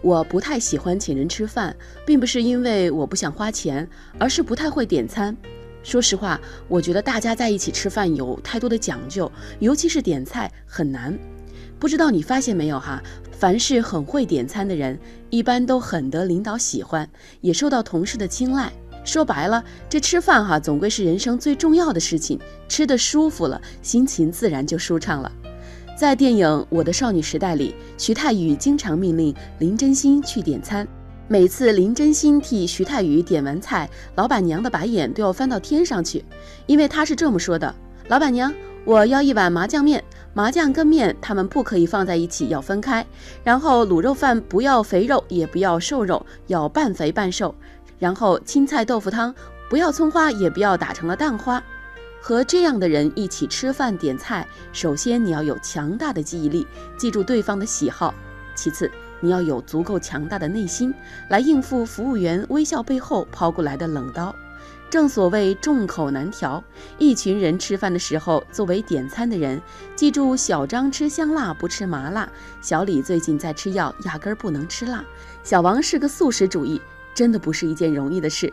我不太喜欢请人吃饭，并不是因为我不想花钱，而是不太会点餐。说实话，我觉得大家在一起吃饭有太多的讲究，尤其是点菜很难。不知道你发现没有哈？凡是很会点餐的人，一般都很得领导喜欢，也受到同事的青睐。说白了，这吃饭哈，总归是人生最重要的事情。吃得舒服了，心情自然就舒畅了。在电影《我的少女时代》里，徐太宇经常命令林真心去点餐。每次林真心替徐太宇点完菜，老板娘的白眼都要翻到天上去，因为她是这么说的：“老板娘，我要一碗麻酱面。”麻酱跟面，它们不可以放在一起，要分开。然后卤肉饭不要肥肉，也不要瘦肉，要半肥半瘦。然后青菜豆腐汤不要葱花，也不要打成了蛋花。和这样的人一起吃饭点菜，首先你要有强大的记忆力，记住对方的喜好；其次你要有足够强大的内心，来应付服务员微笑背后抛过来的冷刀。正所谓众口难调，一群人吃饭的时候，作为点餐的人，记住小张吃香辣不吃麻辣，小李最近在吃药，压根儿不能吃辣，小王是个素食主义，真的不是一件容易的事。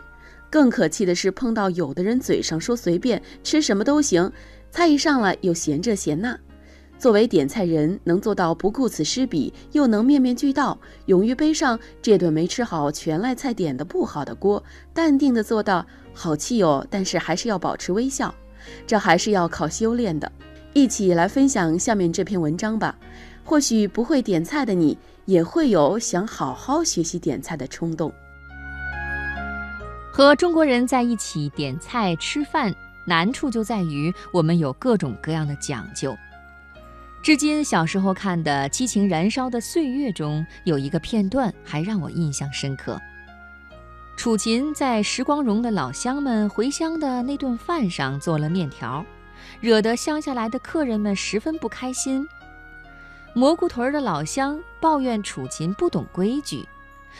更可气的是，碰到有的人嘴上说随便吃什么都行，菜一上来又嫌这嫌那。作为点菜人，能做到不顾此失彼，又能面面俱到，勇于背上这顿没吃好全赖菜点的不好的锅，淡定的做到好气哦，但是还是要保持微笑，这还是要靠修炼的。一起来分享下面这篇文章吧，或许不会点菜的你，也会有想好好学习点菜的冲动。和中国人在一起点菜吃饭，难处就在于我们有各种各样的讲究。至今，小时候看的《激情燃烧的岁月》中有一个片段还让我印象深刻。楚琴在时光荣的老乡们回乡的那顿饭上做了面条，惹得乡下来的客人们十分不开心。蘑菇屯的老乡抱怨楚琴不懂规矩，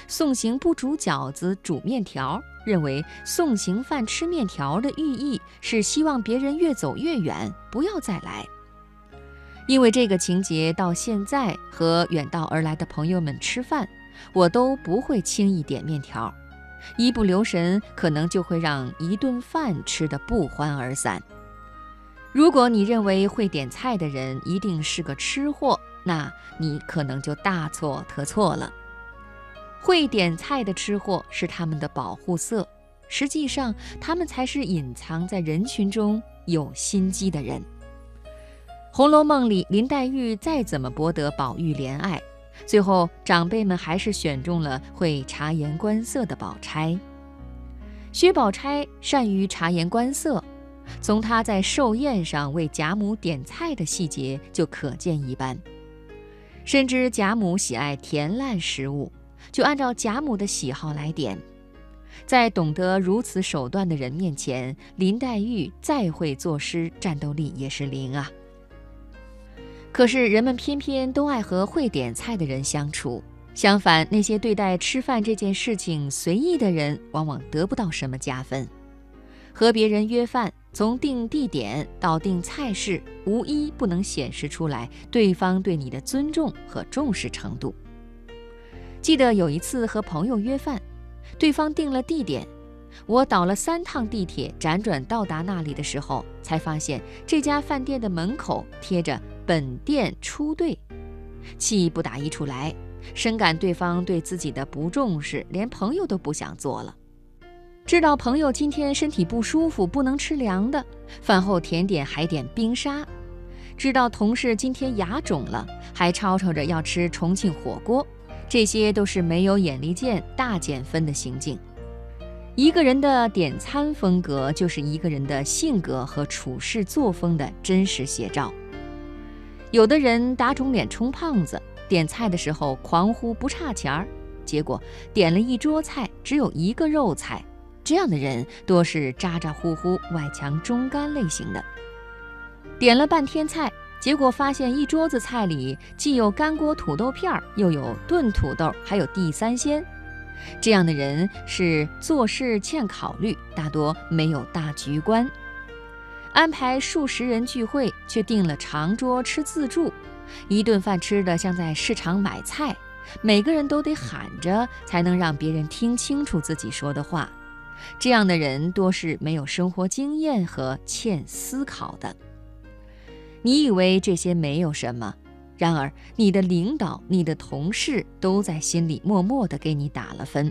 送行不煮饺子煮面条，认为送行饭吃面条的寓意是希望别人越走越远，不要再来。因为这个情节，到现在和远道而来的朋友们吃饭，我都不会轻易点面条，一不留神可能就会让一顿饭吃得不欢而散。如果你认为会点菜的人一定是个吃货，那你可能就大错特错了。会点菜的吃货是他们的保护色，实际上他们才是隐藏在人群中有心机的人。《红楼梦》里，林黛玉再怎么博得宝玉怜爱，最后长辈们还是选中了会察言观色的宝钗。薛宝钗善于察言观色，从她在寿宴上为贾母点菜的细节就可见一斑。深知贾母喜爱甜烂食物，就按照贾母的喜好来点。在懂得如此手段的人面前，林黛玉再会作诗，战斗力也是零啊。可是人们偏偏都爱和会点菜的人相处，相反，那些对待吃饭这件事情随意的人，往往得不到什么加分。和别人约饭，从定地点到定菜式，无一不能显示出来对方对你的尊重和重视程度。记得有一次和朋友约饭，对方定了地点，我倒了三趟地铁，辗转到达那里的时候，才发现这家饭店的门口贴着。本店出队，气不打一处来，深感对方对自己的不重视，连朋友都不想做了。知道朋友今天身体不舒服，不能吃凉的，饭后甜点还点冰沙。知道同事今天牙肿了，还吵吵着要吃重庆火锅。这些都是没有眼力见、大减分的行径。一个人的点餐风格，就是一个人的性格和处事作风的真实写照。有的人打肿脸充胖子，点菜的时候狂呼不差钱儿，结果点了一桌菜只有一个肉菜。这样的人多是咋咋呼呼、外强中干类型的。点了半天菜，结果发现一桌子菜里既有干锅土豆片儿，又有炖土豆，还有地三鲜。这样的人是做事欠考虑，大多没有大局观。安排数十人聚会，却订了长桌吃自助，一顿饭吃的像在市场买菜，每个人都得喊着才能让别人听清楚自己说的话。这样的人多是没有生活经验和欠思考的。你以为这些没有什么，然而你的领导、你的同事都在心里默默地给你打了分。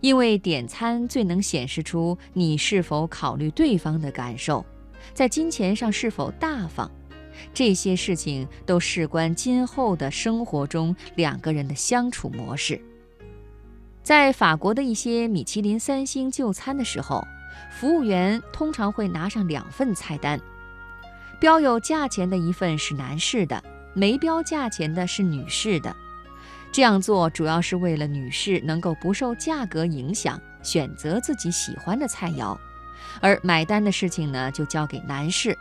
因为点餐最能显示出你是否考虑对方的感受，在金钱上是否大方，这些事情都事关今后的生活中两个人的相处模式。在法国的一些米其林三星就餐的时候，服务员通常会拿上两份菜单，标有价钱的一份是男士的，没标价钱的是女士的。这样做主要是为了女士能够不受价格影响，选择自己喜欢的菜肴，而买单的事情呢就交给男士。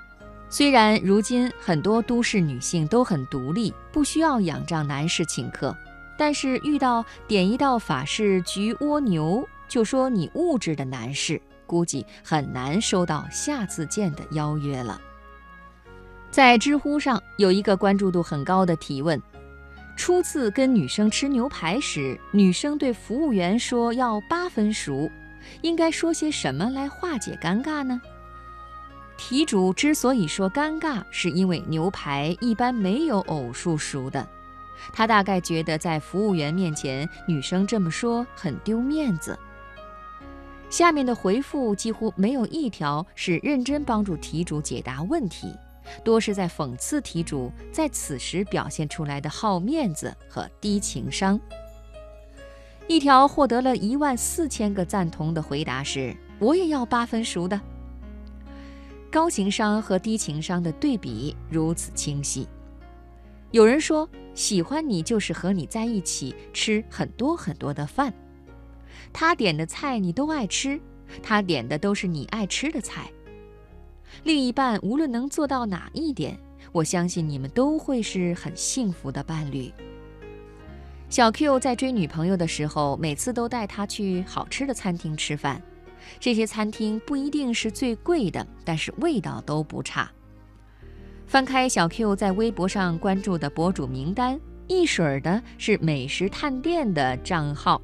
虽然如今很多都市女性都很独立，不需要仰仗男士请客。但是遇到点一道法式焗蜗牛就说你物质的男士，估计很难收到下次见的邀约了。在知乎上有一个关注度很高的提问：初次跟女生吃牛排时，女生对服务员说要八分熟，应该说些什么来化解尴尬呢？题主之所以说尴尬，是因为牛排一般没有偶数熟的。他大概觉得在服务员面前，女生这么说很丢面子。下面的回复几乎没有一条是认真帮助题主解答问题，多是在讽刺题主在此时表现出来的好面子和低情商。一条获得了一万四千个赞同的回答是：“我也要八分熟的。”高情商和低情商的对比如此清晰。有人说。喜欢你就是和你在一起吃很多很多的饭，他点的菜你都爱吃，他点的都是你爱吃的菜。另一半无论能做到哪一点，我相信你们都会是很幸福的伴侣。小 Q 在追女朋友的时候，每次都带她去好吃的餐厅吃饭，这些餐厅不一定是最贵的，但是味道都不差。翻开小 Q 在微博上关注的博主名单，一水儿的是美食探店的账号。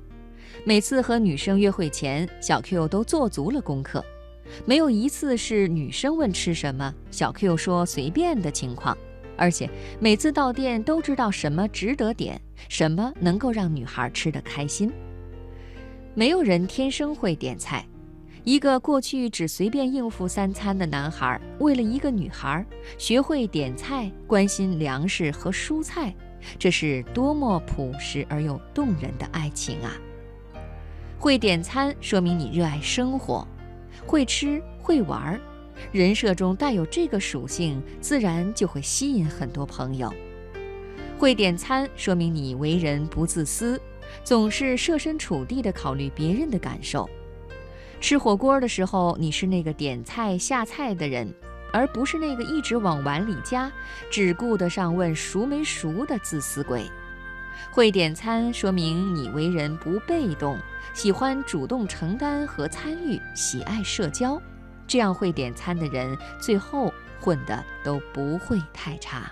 每次和女生约会前，小 Q 都做足了功课，没有一次是女生问吃什么，小 Q 说随便的情况。而且每次到店都知道什么值得点，什么能够让女孩吃得开心。没有人天生会点菜。一个过去只随便应付三餐的男孩，为了一个女孩，学会点菜，关心粮食和蔬菜，这是多么朴实而又动人的爱情啊！会点餐说明你热爱生活，会吃会玩，人设中带有这个属性，自然就会吸引很多朋友。会点餐说明你为人不自私，总是设身处地地考虑别人的感受。吃火锅的时候，你是那个点菜下菜的人，而不是那个一直往碗里夹、只顾得上问熟没熟的自私鬼。会点餐说明你为人不被动，喜欢主动承担和参与，喜爱社交。这样会点餐的人，最后混的都不会太差。